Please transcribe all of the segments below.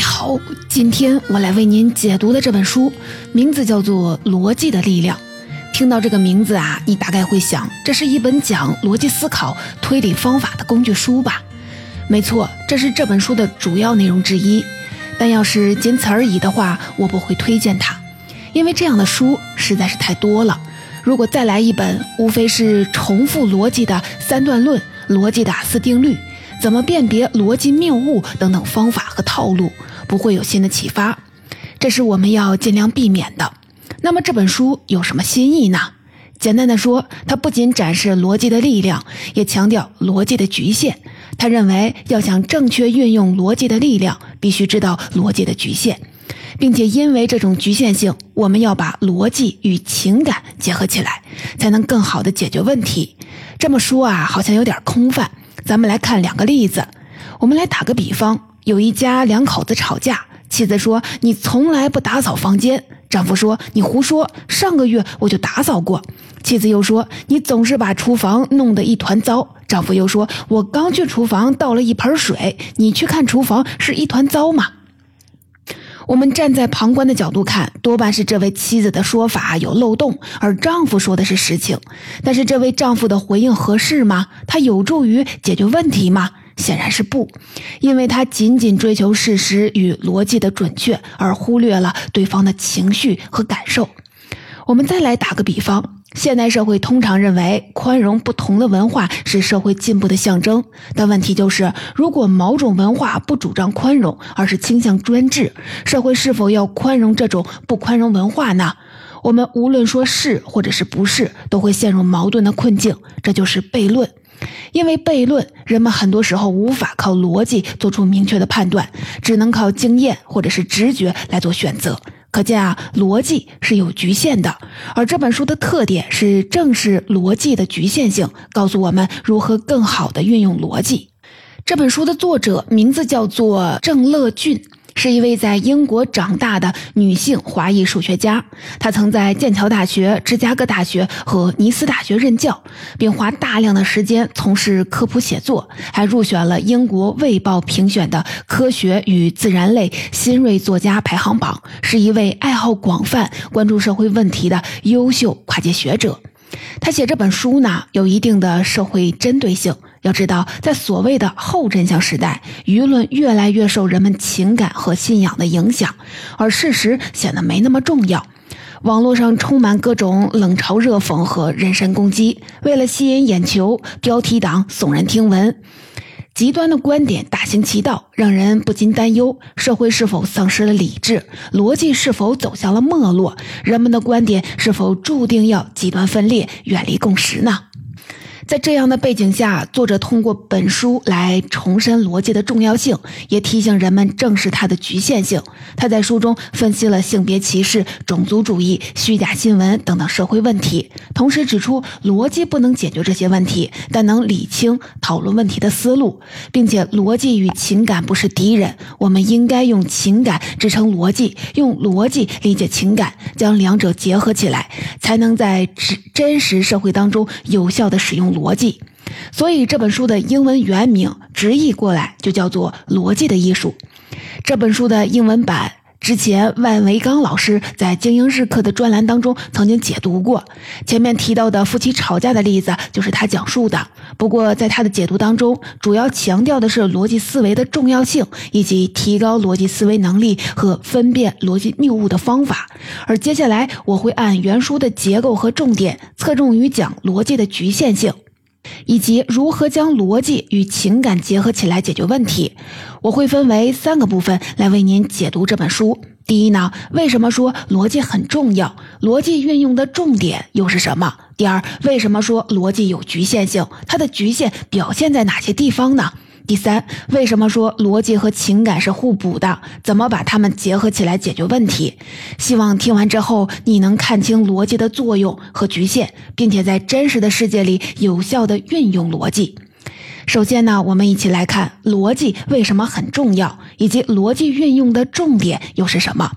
你好，今天我来为您解读的这本书名字叫做《逻辑的力量》。听到这个名字啊，你大概会想，这是一本讲逻辑思考、推理方法的工具书吧？没错，这是这本书的主要内容之一。但要是仅此而已的话，我不会推荐它，因为这样的书实在是太多了。如果再来一本，无非是重复逻辑的三段论、逻辑的四定律。怎么辨别逻辑谬误等等方法和套路，不会有新的启发，这是我们要尽量避免的。那么这本书有什么新意呢？简单的说，它不仅展示逻辑的力量，也强调逻辑的局限。他认为，要想正确运用逻辑的力量，必须知道逻辑的局限，并且因为这种局限性，我们要把逻辑与情感结合起来，才能更好的解决问题。这么说啊，好像有点空泛。咱们来看两个例子。我们来打个比方，有一家两口子吵架，妻子说：“你从来不打扫房间。”丈夫说：“你胡说，上个月我就打扫过。”妻子又说：“你总是把厨房弄得一团糟。”丈夫又说：“我刚去厨房倒了一盆水，你去看厨房是一团糟吗？”我们站在旁观的角度看，多半是这位妻子的说法有漏洞，而丈夫说的是实情。但是这位丈夫的回应合适吗？他有助于解决问题吗？显然是不，因为他仅仅追求事实与逻辑的准确，而忽略了对方的情绪和感受。我们再来打个比方。现代社会通常认为宽容不同的文化是社会进步的象征，但问题就是，如果某种文化不主张宽容，而是倾向专制，社会是否要宽容这种不宽容文化呢？我们无论说是或者是不是，都会陷入矛盾的困境，这就是悖论。因为悖论，人们很多时候无法靠逻辑做出明确的判断，只能靠经验或者是直觉来做选择。可见啊，逻辑是有局限的，而这本书的特点是正视逻辑的局限性，告诉我们如何更好的运用逻辑。这本书的作者名字叫做郑乐俊。是一位在英国长大的女性华裔数学家，她曾在剑桥大学、芝加哥大学和尼斯大学任教，并花大量的时间从事科普写作，还入选了英国《卫报》评选的科学与自然类新锐作家排行榜，是一位爱好广泛、关注社会问题的优秀跨界学者。他写这本书呢，有一定的社会针对性。要知道，在所谓的后真相时代，舆论越来越受人们情感和信仰的影响，而事实显得没那么重要。网络上充满各种冷嘲热讽和人身攻击，为了吸引眼球，标题党耸人听闻，极端的观点大行其道，让人不禁担忧：社会是否丧失了理智？逻辑是否走向了没落？人们的观点是否注定要极端分裂，远离共识呢？在这样的背景下，作者通过本书来重申逻辑的重要性，也提醒人们正视它的局限性。他在书中分析了性别歧视、种族主义、虚假新闻等等社会问题，同时指出逻辑不能解决这些问题，但能理清讨论问题的思路，并且逻辑与情感不是敌人，我们应该用情感支撑逻辑，用逻辑理解情感，将两者结合起来，才能在真真实社会当中有效的使用逻。逻辑，所以这本书的英文原名直译过来就叫做《逻辑的艺术》。这本书的英文版之前万维刚老师在精英日课的专栏当中曾经解读过，前面提到的夫妻吵架的例子就是他讲述的。不过在他的解读当中，主要强调的是逻辑思维的重要性，以及提高逻辑思维能力和分辨逻辑谬误的方法。而接下来我会按原书的结构和重点，侧重于讲逻辑的局限性。以及如何将逻辑与情感结合起来解决问题，我会分为三个部分来为您解读这本书。第一呢，为什么说逻辑很重要？逻辑运用的重点又是什么？第二，为什么说逻辑有局限性？它的局限表现在哪些地方呢？第三，为什么说逻辑和情感是互补的？怎么把它们结合起来解决问题？希望听完之后你能看清逻辑的作用和局限，并且在真实的世界里有效的运用逻辑。首先呢，我们一起来看逻辑为什么很重要，以及逻辑运用的重点又是什么。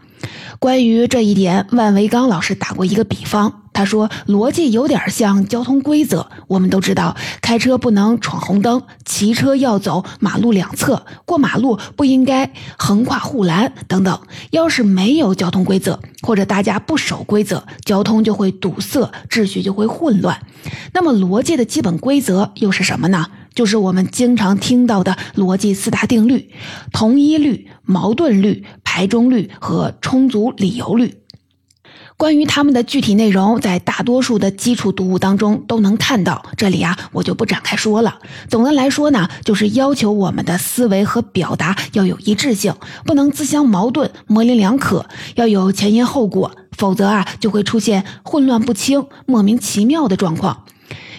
关于这一点，万维刚老师打过一个比方。他说，逻辑有点像交通规则。我们都知道，开车不能闯红灯，骑车要走马路两侧，过马路不应该横跨护栏等等。要是没有交通规则，或者大家不守规则，交通就会堵塞，秩序就会混乱。那么，逻辑的基本规则又是什么呢？就是我们经常听到的逻辑四大定律：同一律、矛盾律、排中律和充足理由律。关于它们的具体内容，在大多数的基础读物当中都能看到，这里啊我就不展开说了。总的来说呢，就是要求我们的思维和表达要有一致性，不能自相矛盾、模棱两可，要有前因后果，否则啊就会出现混乱不清、莫名其妙的状况。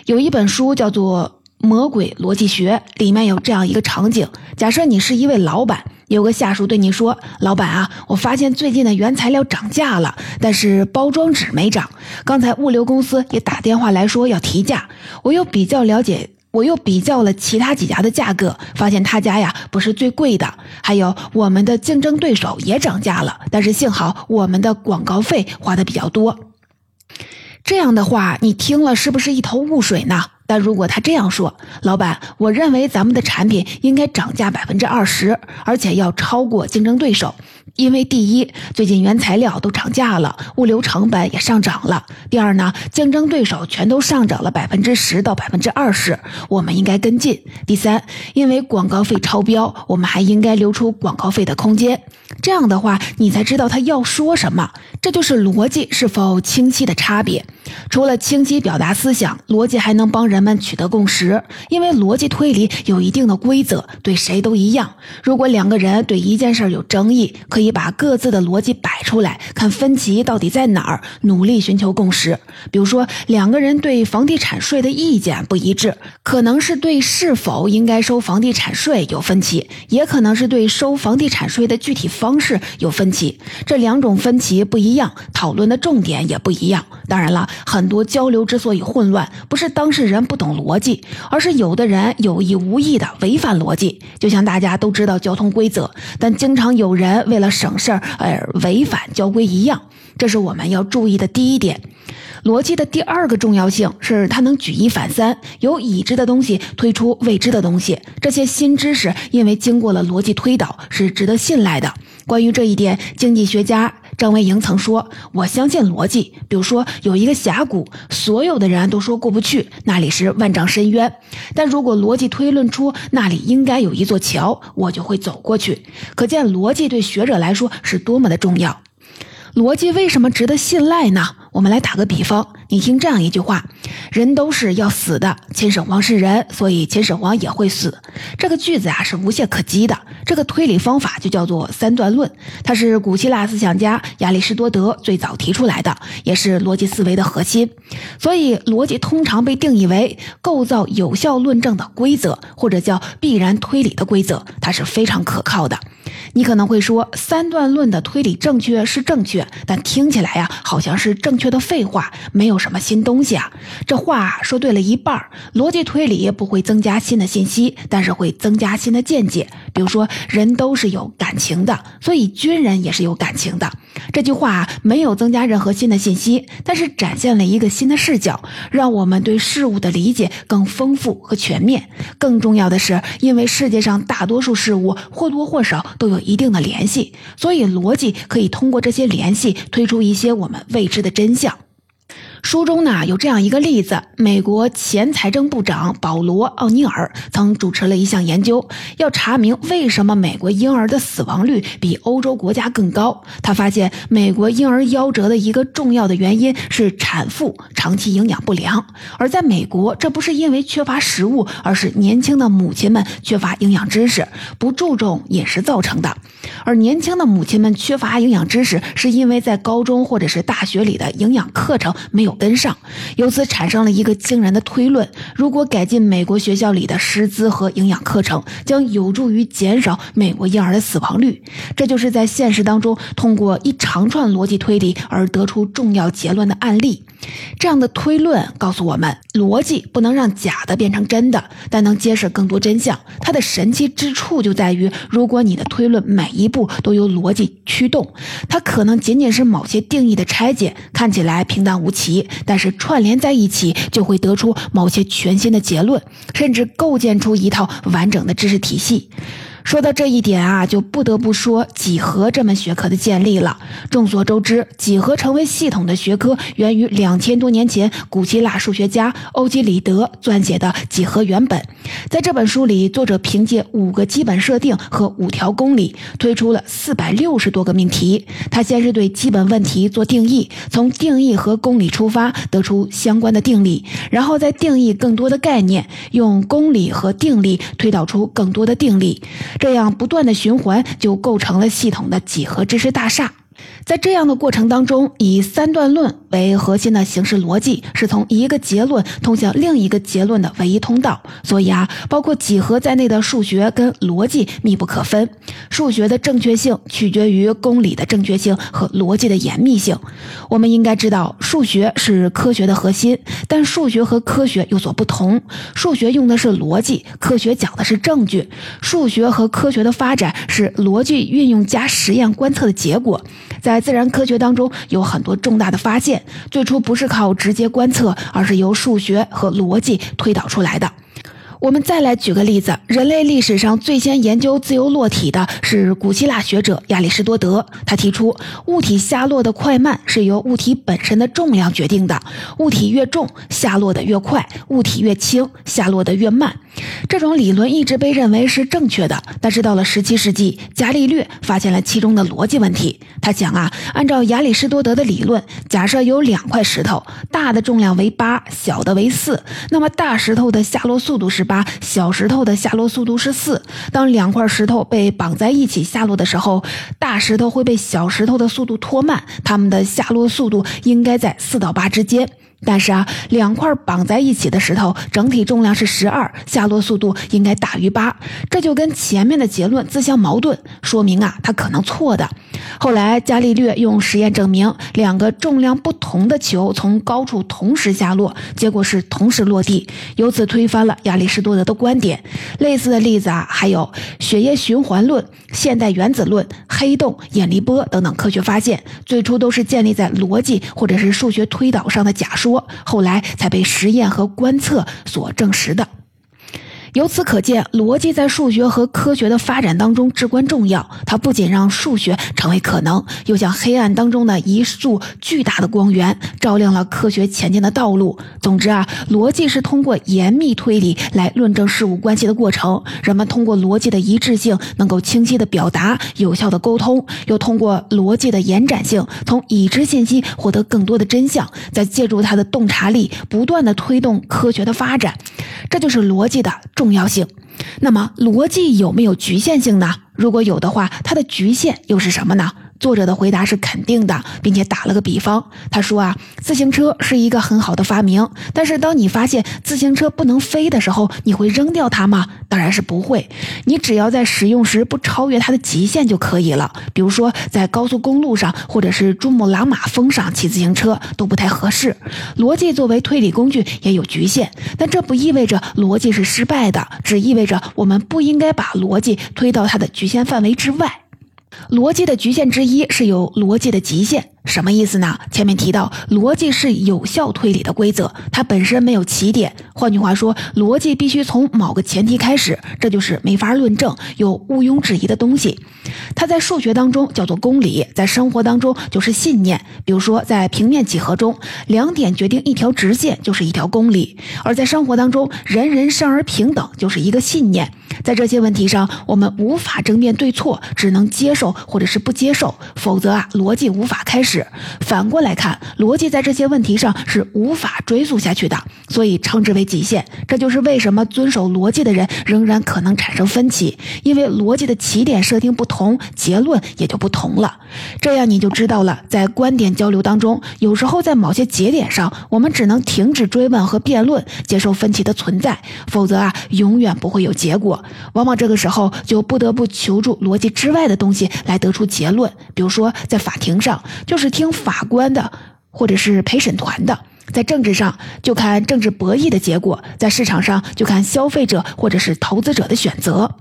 有一本书叫做。魔鬼逻辑学里面有这样一个场景：假设你是一位老板，有个下属对你说：“老板啊，我发现最近的原材料涨价了，但是包装纸没涨。刚才物流公司也打电话来说要提价，我又比较了解，我又比较了其他几家的价格，发现他家呀不是最贵的。还有我们的竞争对手也涨价了，但是幸好我们的广告费花的比较多。这样的话，你听了是不是一头雾水呢？”但如果他这样说，老板，我认为咱们的产品应该涨价百分之二十，而且要超过竞争对手。因为第一，最近原材料都涨价了，物流成本也上涨了。第二呢，竞争对手全都上涨了百分之十到百分之二十，我们应该跟进。第三，因为广告费超标，我们还应该留出广告费的空间。这样的话，你才知道他要说什么。这就是逻辑是否清晰的差别。除了清晰表达思想，逻辑还能帮人们取得共识。因为逻辑推理有一定的规则，对谁都一样。如果两个人对一件事儿有争议，可以。把各自的逻辑摆出来，看分歧到底在哪儿，努力寻求共识。比如说，两个人对房地产税的意见不一致，可能是对是否应该收房地产税有分歧，也可能是对收房地产税的具体方式有分歧。这两种分歧不一样，讨论的重点也不一样。当然了，很多交流之所以混乱，不是当事人不懂逻辑，而是有的人有意无意的违反逻辑。就像大家都知道交通规则，但经常有人为了省事儿而违反交规一样，这是我们要注意的第一点。逻辑的第二个重要性是它能举一反三，由已知的东西推出未知的东西。这些新知识因为经过了逻辑推导，是值得信赖的。关于这一点，经济学家张维迎曾说：“我相信逻辑。比如说，有一个峡谷，所有的人都说过不去，那里是万丈深渊。但如果逻辑推论出那里应该有一座桥，我就会走过去。可见逻辑对学者来说是多么的重要。逻辑为什么值得信赖呢？”我们来打个比方，你听这样一句话：“人都是要死的，秦始皇是人，所以秦始皇也会死。”这个句子啊是无懈可击的。这个推理方法就叫做三段论，它是古希腊思想家亚里士多德最早提出来的，也是逻辑思维的核心。所以，逻辑通常被定义为构造有效论证的规则，或者叫必然推理的规则，它是非常可靠的。你可能会说，三段论的推理正确是正确，但听起来呀，好像是正确的废话，没有什么新东西啊。这话说对了一半逻辑推理不会增加新的信息，但是会增加新的见解。比如说，人都是有感情的，所以军人也是有感情的。这句话没有增加任何新的信息，但是展现了一个新的视角，让我们对事物的理解更丰富和全面。更重要的是，因为世界上大多数事物或多或少都有一定的联系，所以逻辑可以通过这些联系推出一些我们未知的真相。书中呢有这样一个例子：美国前财政部长保罗·奥尼尔曾主持了一项研究，要查明为什么美国婴儿的死亡率比欧洲国家更高。他发现，美国婴儿夭折的一个重要的原因是产妇长期营养不良，而在美国，这不是因为缺乏食物，而是年轻的母亲们缺乏营养知识，不注重饮食造成的。而年轻的母亲们缺乏营养知识，是因为在高中或者是大学里的营养课程没有。跟上，由此产生了一个惊人的推论：如果改进美国学校里的师资和营养课程，将有助于减少美国婴儿的死亡率。这就是在现实当中通过一长串逻辑推理而得出重要结论的案例。这样的推论告诉我们，逻辑不能让假的变成真的，但能揭示更多真相。它的神奇之处就在于，如果你的推论每一步都由逻辑驱动，它可能仅仅是某些定义的拆解，看起来平淡无奇，但是串联在一起就会得出某些全新的结论，甚至构建出一套完整的知识体系。说到这一点啊，就不得不说几何这门学科的建立了。众所周知，几何成为系统的学科源于两千多年前古希腊数学家欧几里得撰写的《几何原本》。在这本书里，作者凭借五个基本设定和五条公理，推出了四百六十多个命题。他先是对基本问题做定义，从定义和公理出发，得出相关的定理，然后再定义更多的概念，用公理和定理推导出更多的定理。这样不断的循环，就构成了系统的几何知识大厦。在这样的过程当中，以三段论为核心的形式逻辑是从一个结论通向另一个结论的唯一通道。所以啊，包括几何在内的数学跟逻辑密不可分。数学的正确性取决于公理的正确性和逻辑的严密性。我们应该知道，数学是科学的核心，但数学和科学有所不同。数学用的是逻辑，科学讲的是证据。数学和科学的发展是逻辑运用加实验观测的结果。在在自然科学当中，有很多重大的发现，最初不是靠直接观测，而是由数学和逻辑推导出来的。我们再来举个例子，人类历史上最先研究自由落体的是古希腊学者亚里士多德。他提出，物体下落的快慢是由物体本身的重量决定的，物体越重，下落的越快；物体越轻，下落的越慢。这种理论一直被认为是正确的，但是到了17世纪，伽利略发现了其中的逻辑问题。他想啊，按照亚里士多德的理论，假设有两块石头，大的重量为八，小的为四，那么大石头的下落速度是八，小石头的下落速度是四。当两块石头被绑在一起下落的时候，大石头会被小石头的速度拖慢，它们的下落速度应该在四到八之间。但是啊，两块绑在一起的石头整体重量是十二，下落速度应该大于八，这就跟前面的结论自相矛盾，说明啊，它可能错的。后来伽利略用实验证明，两个重量不同的球从高处同时下落，结果是同时落地，由此推翻了亚里士多德的观点。类似的例子啊，还有血液循环论、现代原子论、黑洞、引力波等等科学发现，最初都是建立在逻辑或者是数学推导上的假说。后来才被实验和观测所证实的。由此可见，逻辑在数学和科学的发展当中至关重要。它不仅让数学成为可能，又像黑暗当中的一束巨大的光源，照亮了科学前进的道路。总之啊，逻辑是通过严密推理来论证事物关系的过程。人们通过逻辑的一致性，能够清晰的表达、有效的沟通；又通过逻辑的延展性，从已知信息获得更多的真相。再借助它的洞察力，不断的推动科学的发展。这就是逻辑的重重要性。那么，逻辑有没有局限性呢？如果有的话，它的局限又是什么呢？作者的回答是肯定的，并且打了个比方。他说啊，自行车是一个很好的发明，但是当你发现自行车不能飞的时候，你会扔掉它吗？当然是不会。你只要在使用时不超越它的极限就可以了。比如说在高速公路上，或者是珠穆朗玛峰上骑自行车都不太合适。逻辑作为推理工具也有局限，但这不意味着逻辑是失败的，只意味着我们不应该把逻辑推到它的局限范围之外。逻辑的局限之一是有逻辑的极限，什么意思呢？前面提到，逻辑是有效推理的规则，它本身没有起点。换句话说，逻辑必须从某个前提开始，这就是没法论证、有毋庸置疑的东西。它在数学当中叫做公理，在生活当中就是信念。比如说，在平面几何中，两点决定一条直线就是一条公理；而在生活当中，人人生而平等就是一个信念。在这些问题上，我们无法争辩对错，只能接受或者是不接受，否则啊，逻辑无法开始。反过来看，逻辑在这些问题上是无法追溯下去的，所以称之为极限。这就是为什么遵守逻辑的人仍然可能产生分歧，因为逻辑的起点设定不同，结论也就不同了。这样你就知道了，在观点交流当中，有时候在某些节点上，我们只能停止追问和辩论，接受分歧的存在，否则啊，永远不会有结果。往往这个时候就不得不求助逻辑之外的东西来得出结论。比如说，在法庭上，就是是听法官的，或者是陪审团的。在政治上就看政治博弈的结果，在市场上就看消费者或者是投资者的选择。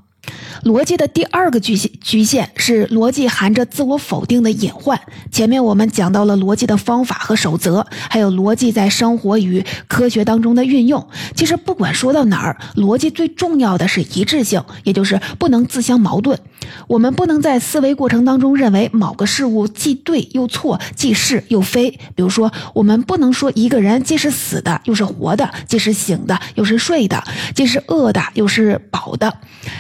逻辑的第二个局限局限是逻辑含着自我否定的隐患。前面我们讲到了逻辑的方法和守则，还有逻辑在生活与科学当中的运用。其实不管说到哪儿，逻辑最重要的是一致性，也就是不能自相矛盾。我们不能在思维过程当中认为某个事物既对又错，既是又非。比如说，我们不能说一个人既是死的又是活的，既是醒的又是睡的，既是饿的又是饱的。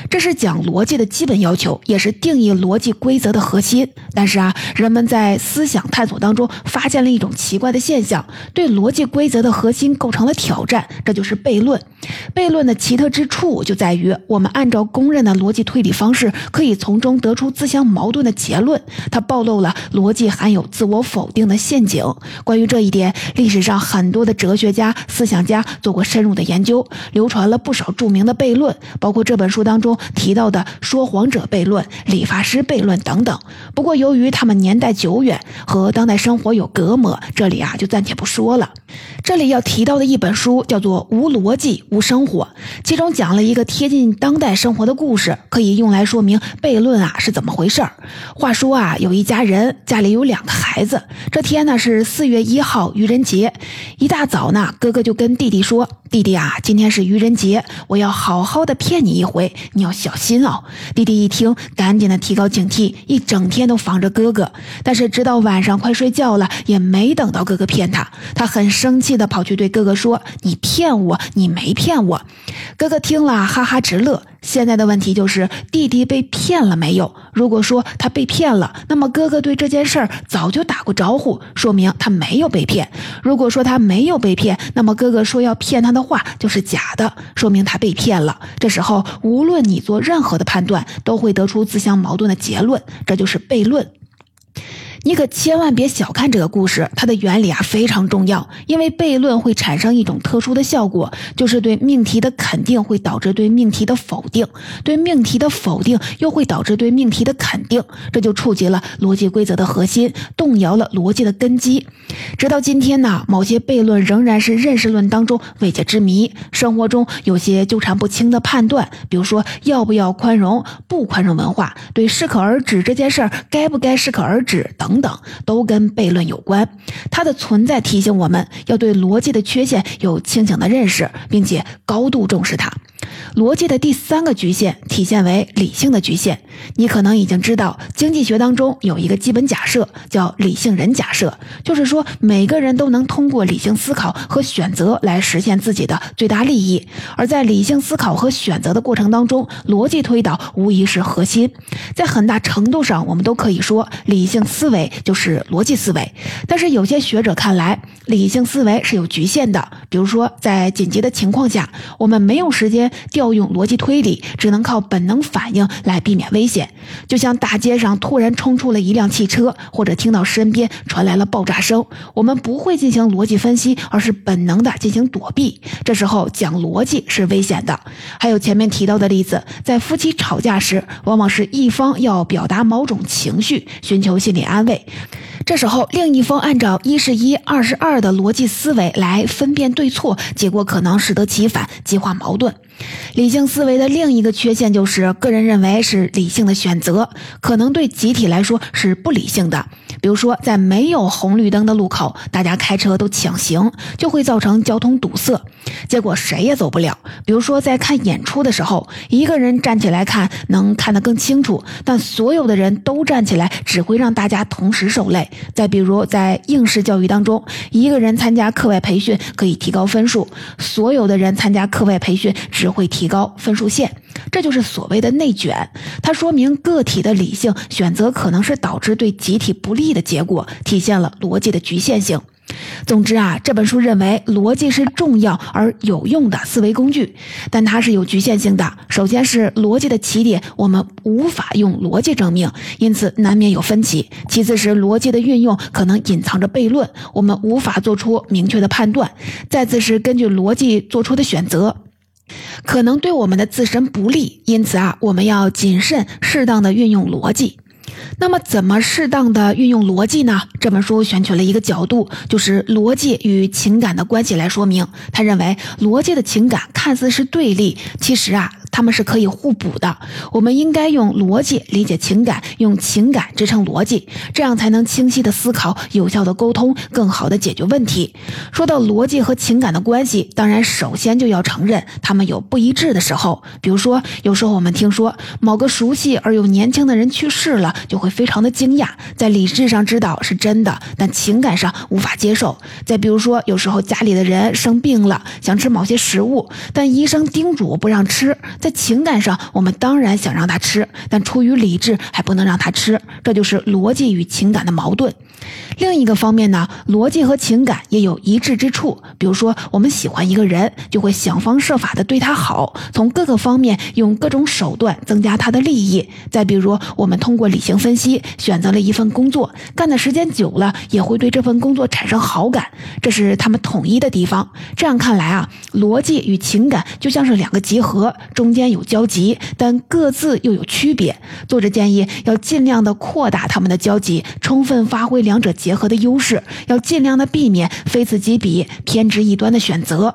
这是讲逻辑的基本要求，也是定义逻辑规则的核心。但是啊，人们在思想探索当中发现了一种奇怪的现象，对逻辑规则的核心构成了挑战，这就是悖论。悖论的奇特之处就在于，我们按照公认的逻辑推理方式，可以从中得出自相矛盾的结论。它暴露了逻辑含有自我否定的陷阱。关于这一点，历史上很多的哲学家、思想家做过深入的研究，流传了不少著名的悖论，包括这本书当中提到的说谎者悖论、理发师悖论等等。不过，由于他们年代久远，和当代生活有隔膜，这里啊就暂且不说了。这里要提到的一本书叫做《无逻辑无生活》，其中讲了一个贴近当代生活的故事，可以用来说明悖论啊是怎么回事儿。话说啊，有一家人家里有两个孩子，这天呢是四月一号愚人节，一大早呢，哥哥就跟弟弟说：“弟弟啊，今天是愚人节，我要好好的骗你一回，你要小心哦。”弟弟一听，赶紧的提高警惕，一整天都防着哥哥。但是直到晚上快睡觉了，也没等到哥哥骗他，他很生气。气的跑去对哥哥说：“你骗我，你没骗我。”哥哥听了哈哈直乐。现在的问题就是弟弟被骗了没有？如果说他被骗了，那么哥哥对这件事儿早就打过招呼，说明他没有被骗；如果说他没有被骗，那么哥哥说要骗他的话就是假的，说明他被骗了。这时候，无论你做任何的判断，都会得出自相矛盾的结论，这就是悖论。你可千万别小看这个故事，它的原理啊非常重要。因为悖论会产生一种特殊的效果，就是对命题的肯定会导致对命题的否定，对命题的否定又会导致对命题的肯定，这就触及了逻辑规则的核心，动摇了逻辑的根基。直到今天呢，某些悖论仍然是认识论当中未解之谜。生活中有些纠缠不清的判断，比如说要不要宽容、不宽容文化，对适可而止这件事儿该不该适可而止等。等等，都跟悖论有关。它的存在提醒我们要对逻辑的缺陷有清醒的认识，并且高度重视它。逻辑的第三个局限体现为理性的局限。你可能已经知道，经济学当中有一个基本假设叫理性人假设，就是说每个人都能通过理性思考和选择来实现自己的最大利益。而在理性思考和选择的过程当中，逻辑推导无疑是核心。在很大程度上，我们都可以说理性思维就是逻辑思维。但是有些学者看来，理性思维是有局限的。比如说，在紧急的情况下，我们没有时间。调用逻辑推理，只能靠本能反应来避免危险。就像大街上突然冲出了一辆汽车，或者听到身边传来了爆炸声，我们不会进行逻辑分析，而是本能的进行躲避。这时候讲逻辑是危险的。还有前面提到的例子，在夫妻吵架时，往往是一方要表达某种情绪，寻求心理安慰。这时候，另一方按照一是一，二是二的逻辑思维来分辨对错，结果可能适得其反，激化矛盾。理性思维的另一个缺陷就是，个人认为是理性的选择，可能对集体来说是不理性的。比如说，在没有红绿灯的路口，大家开车都抢行，就会造成交通堵塞，结果谁也走不了。比如说，在看演出的时候，一个人站起来看能看得更清楚，但所有的人都站起来，只会让大家同时受累。再比如，在应试教育当中，一个人参加课外培训可以提高分数，所有的人参加课外培训只会提高分数线。这就是所谓的内卷，它说明个体的理性选择可能是导致对集体不利的结果，体现了逻辑的局限性。总之啊，这本书认为逻辑是重要而有用的思维工具，但它是有局限性的。首先是逻辑的起点，我们无法用逻辑证明，因此难免有分歧；其次是逻辑的运用可能隐藏着悖论，我们无法做出明确的判断；再次是根据逻辑做出的选择。可能对我们的自身不利，因此啊，我们要谨慎、适当的运用逻辑。那么，怎么适当的运用逻辑呢？这本书选取了一个角度，就是逻辑与情感的关系来说明。他认为，逻辑的情感看似是对立，其实啊。他们是可以互补的，我们应该用逻辑理解情感，用情感支撑逻辑，这样才能清晰的思考，有效的沟通，更好的解决问题。说到逻辑和情感的关系，当然首先就要承认他们有不一致的时候。比如说，有时候我们听说某个熟悉而又年轻的人去世了，就会非常的惊讶，在理智上知道是真的，但情感上无法接受。再比如说，有时候家里的人生病了，想吃某些食物，但医生叮嘱不让吃。在情感上，我们当然想让他吃，但出于理智还不能让他吃，这就是逻辑与情感的矛盾。另一个方面呢，逻辑和情感也有一致之处。比如说，我们喜欢一个人，就会想方设法的对他好，从各个方面用各种手段增加他的利益。再比如，我们通过理性分析选择了一份工作，干的时间久了，也会对这份工作产生好感，这是他们统一的地方。这样看来啊，逻辑与情感就像是两个集合，中间有交集，但各自又有区别。作者建议要尽量的扩大他们的交集，充分发挥两。者结合的优势，要尽量的避免非此即彼、偏执一端的选择。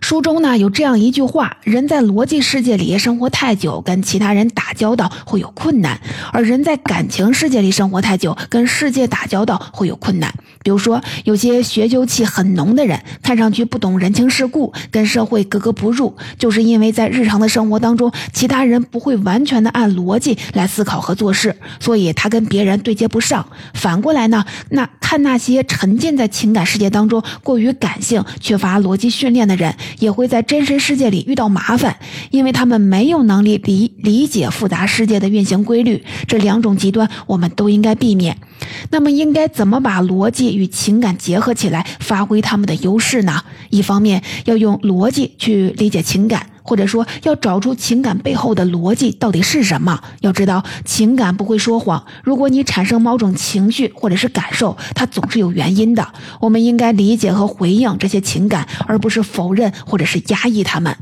书中呢有这样一句话：人在逻辑世界里生活太久，跟其他人打交道会有困难；而人在感情世界里生活太久，跟世界打交道会有困难。比如说，有些学究气很浓的人，看上去不懂人情世故，跟社会格格不入，就是因为在日常的生活当中，其他人不会完全的按逻辑来思考和做事，所以他跟别人对接不上。反过来呢，那看那些沉浸在情感世界当中、过于感性、缺乏逻辑训练的人，也会在真实世界里遇到麻烦，因为他们没有能力理理解复杂世界的运行规律。这两种极端，我们都应该避免。那么，应该怎么把逻辑与情感结合起来，发挥他们的优势呢？一方面要用逻辑去理解情感，或者说要找出情感背后的逻辑到底是什么。要知道，情感不会说谎。如果你产生某种情绪或者是感受，它总是有原因的。我们应该理解和回应这些情感，而不是否认或者是压抑他们。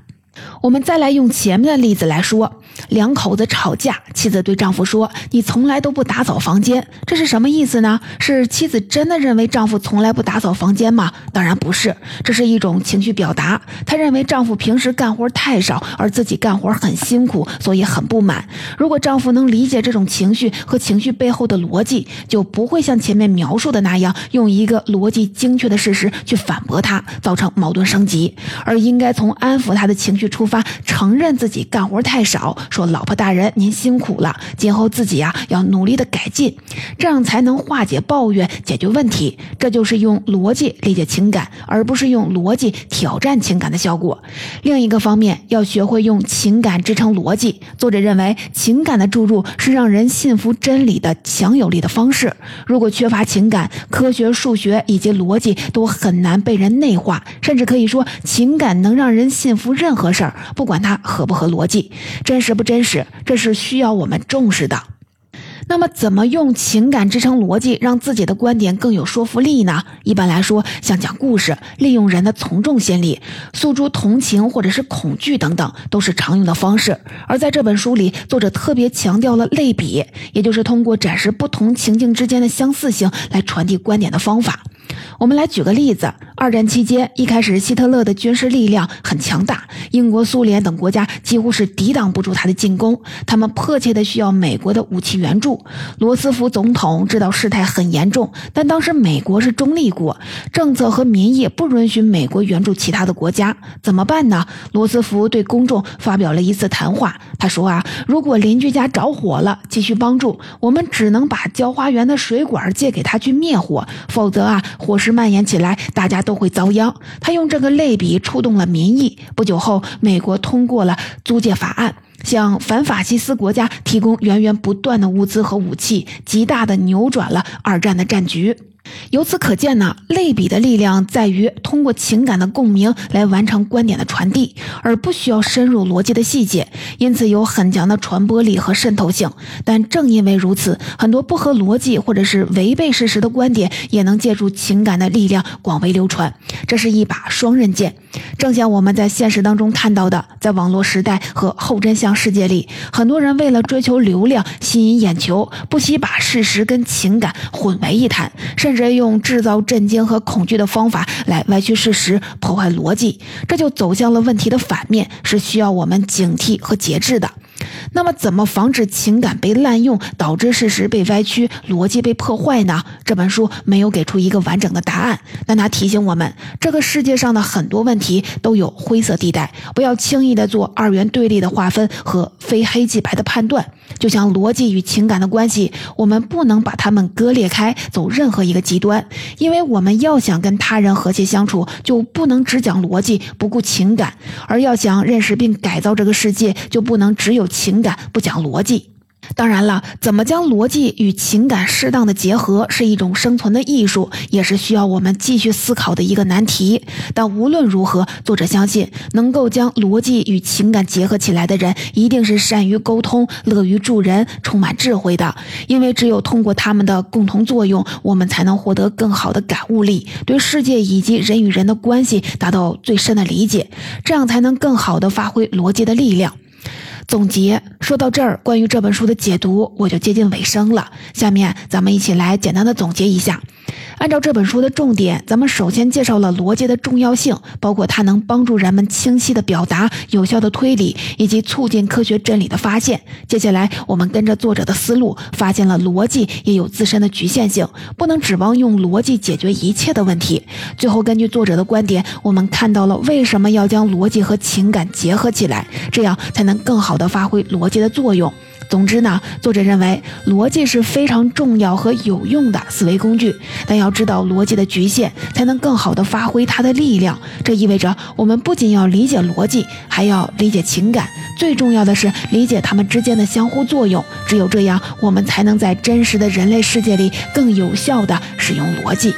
我们再来用前面的例子来说，两口子吵架，妻子对丈夫说：“你从来都不打扫房间。”这是什么意思呢？是妻子真的认为丈夫从来不打扫房间吗？当然不是，这是一种情绪表达。她认为丈夫平时干活太少，而自己干活很辛苦，所以很不满。如果丈夫能理解这种情绪和情绪背后的逻辑，就不会像前面描述的那样，用一个逻辑精确的事实去反驳他，造成矛盾升级，而应该从安抚他的情绪。出发，承认自己干活太少，说老婆大人您辛苦了，今后自己呀要努力的改进，这样才能化解抱怨，解决问题。这就是用逻辑理解情感，而不是用逻辑挑战情感的效果。另一个方面，要学会用情感支撑逻辑。作者认为，情感的注入是让人信服真理的强有力的方式。如果缺乏情感，科学、数学以及逻辑都很难被人内化，甚至可以说，情感能让人信服任何。事儿不管它合不合逻辑，真实不真实，这是需要我们重视的。那么，怎么用情感支撑逻辑，让自己的观点更有说服力呢？一般来说，像讲故事、利用人的从众心理、诉诸同情或者是恐惧等等，都是常用的方式。而在这本书里，作者特别强调了类比，也就是通过展示不同情境之间的相似性来传递观点的方法。我们来举个例子：二战期间，一开始希特勒的军事力量很强大，英国、苏联等国家几乎是抵挡不住他的进攻，他们迫切的需要美国的武器援助。罗斯福总统知道事态很严重，但当时美国是中立国，政策和民意不允许美国援助其他的国家，怎么办呢？罗斯福对公众发表了一次谈话，他说啊，如果邻居家着火了，急需帮助，我们只能把浇花园的水管借给他去灭火，否则啊。火势蔓延起来，大家都会遭殃。他用这个类比触动了民意。不久后，美国通过了租借法案，向反法西斯国家提供源源不断的物资和武器，极大的扭转了二战的战局。由此可见呢，类比的力量在于通过情感的共鸣来完成观点的传递，而不需要深入逻辑的细节，因此有很强的传播力和渗透性。但正因为如此，很多不合逻辑或者是违背事实的观点，也能借助情感的力量广为流传。这是一把双刃剑。正像我们在现实当中看到的，在网络时代和后真相世界里，很多人为了追求流量、吸引眼球，不惜把事实跟情感混为一谈，甚人用制造震惊和恐惧的方法来歪曲事实、破坏逻辑，这就走向了问题的反面，是需要我们警惕和节制的。那么，怎么防止情感被滥用，导致事实被歪曲、逻辑被破坏呢？这本书没有给出一个完整的答案，但它提醒我们，这个世界上的很多问题都有灰色地带，不要轻易的做二元对立的划分和非黑即白的判断。就像逻辑与情感的关系，我们不能把它们割裂开，走任何一个极端，因为我们要想跟他人和谐相处，就不能只讲逻辑不顾情感，而要想认识并改造这个世界，就不能只有情感不讲逻辑。当然了，怎么将逻辑与情感适当的结合，是一种生存的艺术，也是需要我们继续思考的一个难题。但无论如何，作者相信，能够将逻辑与情感结合起来的人，一定是善于沟通、乐于助人、充满智慧的。因为只有通过他们的共同作用，我们才能获得更好的感悟力，对世界以及人与人的关系达到最深的理解，这样才能更好的发挥逻辑的力量。总结说到这儿，关于这本书的解读我就接近尾声了。下面咱们一起来简单的总结一下。按照这本书的重点，咱们首先介绍了逻辑的重要性，包括它能帮助人们清晰的表达、有效的推理，以及促进科学真理的发现。接下来，我们跟着作者的思路，发现了逻辑也有自身的局限性，不能指望用逻辑解决一切的问题。最后，根据作者的观点，我们看到了为什么要将逻辑和情感结合起来，这样才能更好的发挥逻辑的作用。总之呢，作者认为逻辑是非常重要和有用的思维工具，但要知道逻辑的局限，才能更好的发挥它的力量。这意味着我们不仅要理解逻辑，还要理解情感，最重要的是理解它们之间的相互作用。只有这样，我们才能在真实的人类世界里更有效地使用逻辑。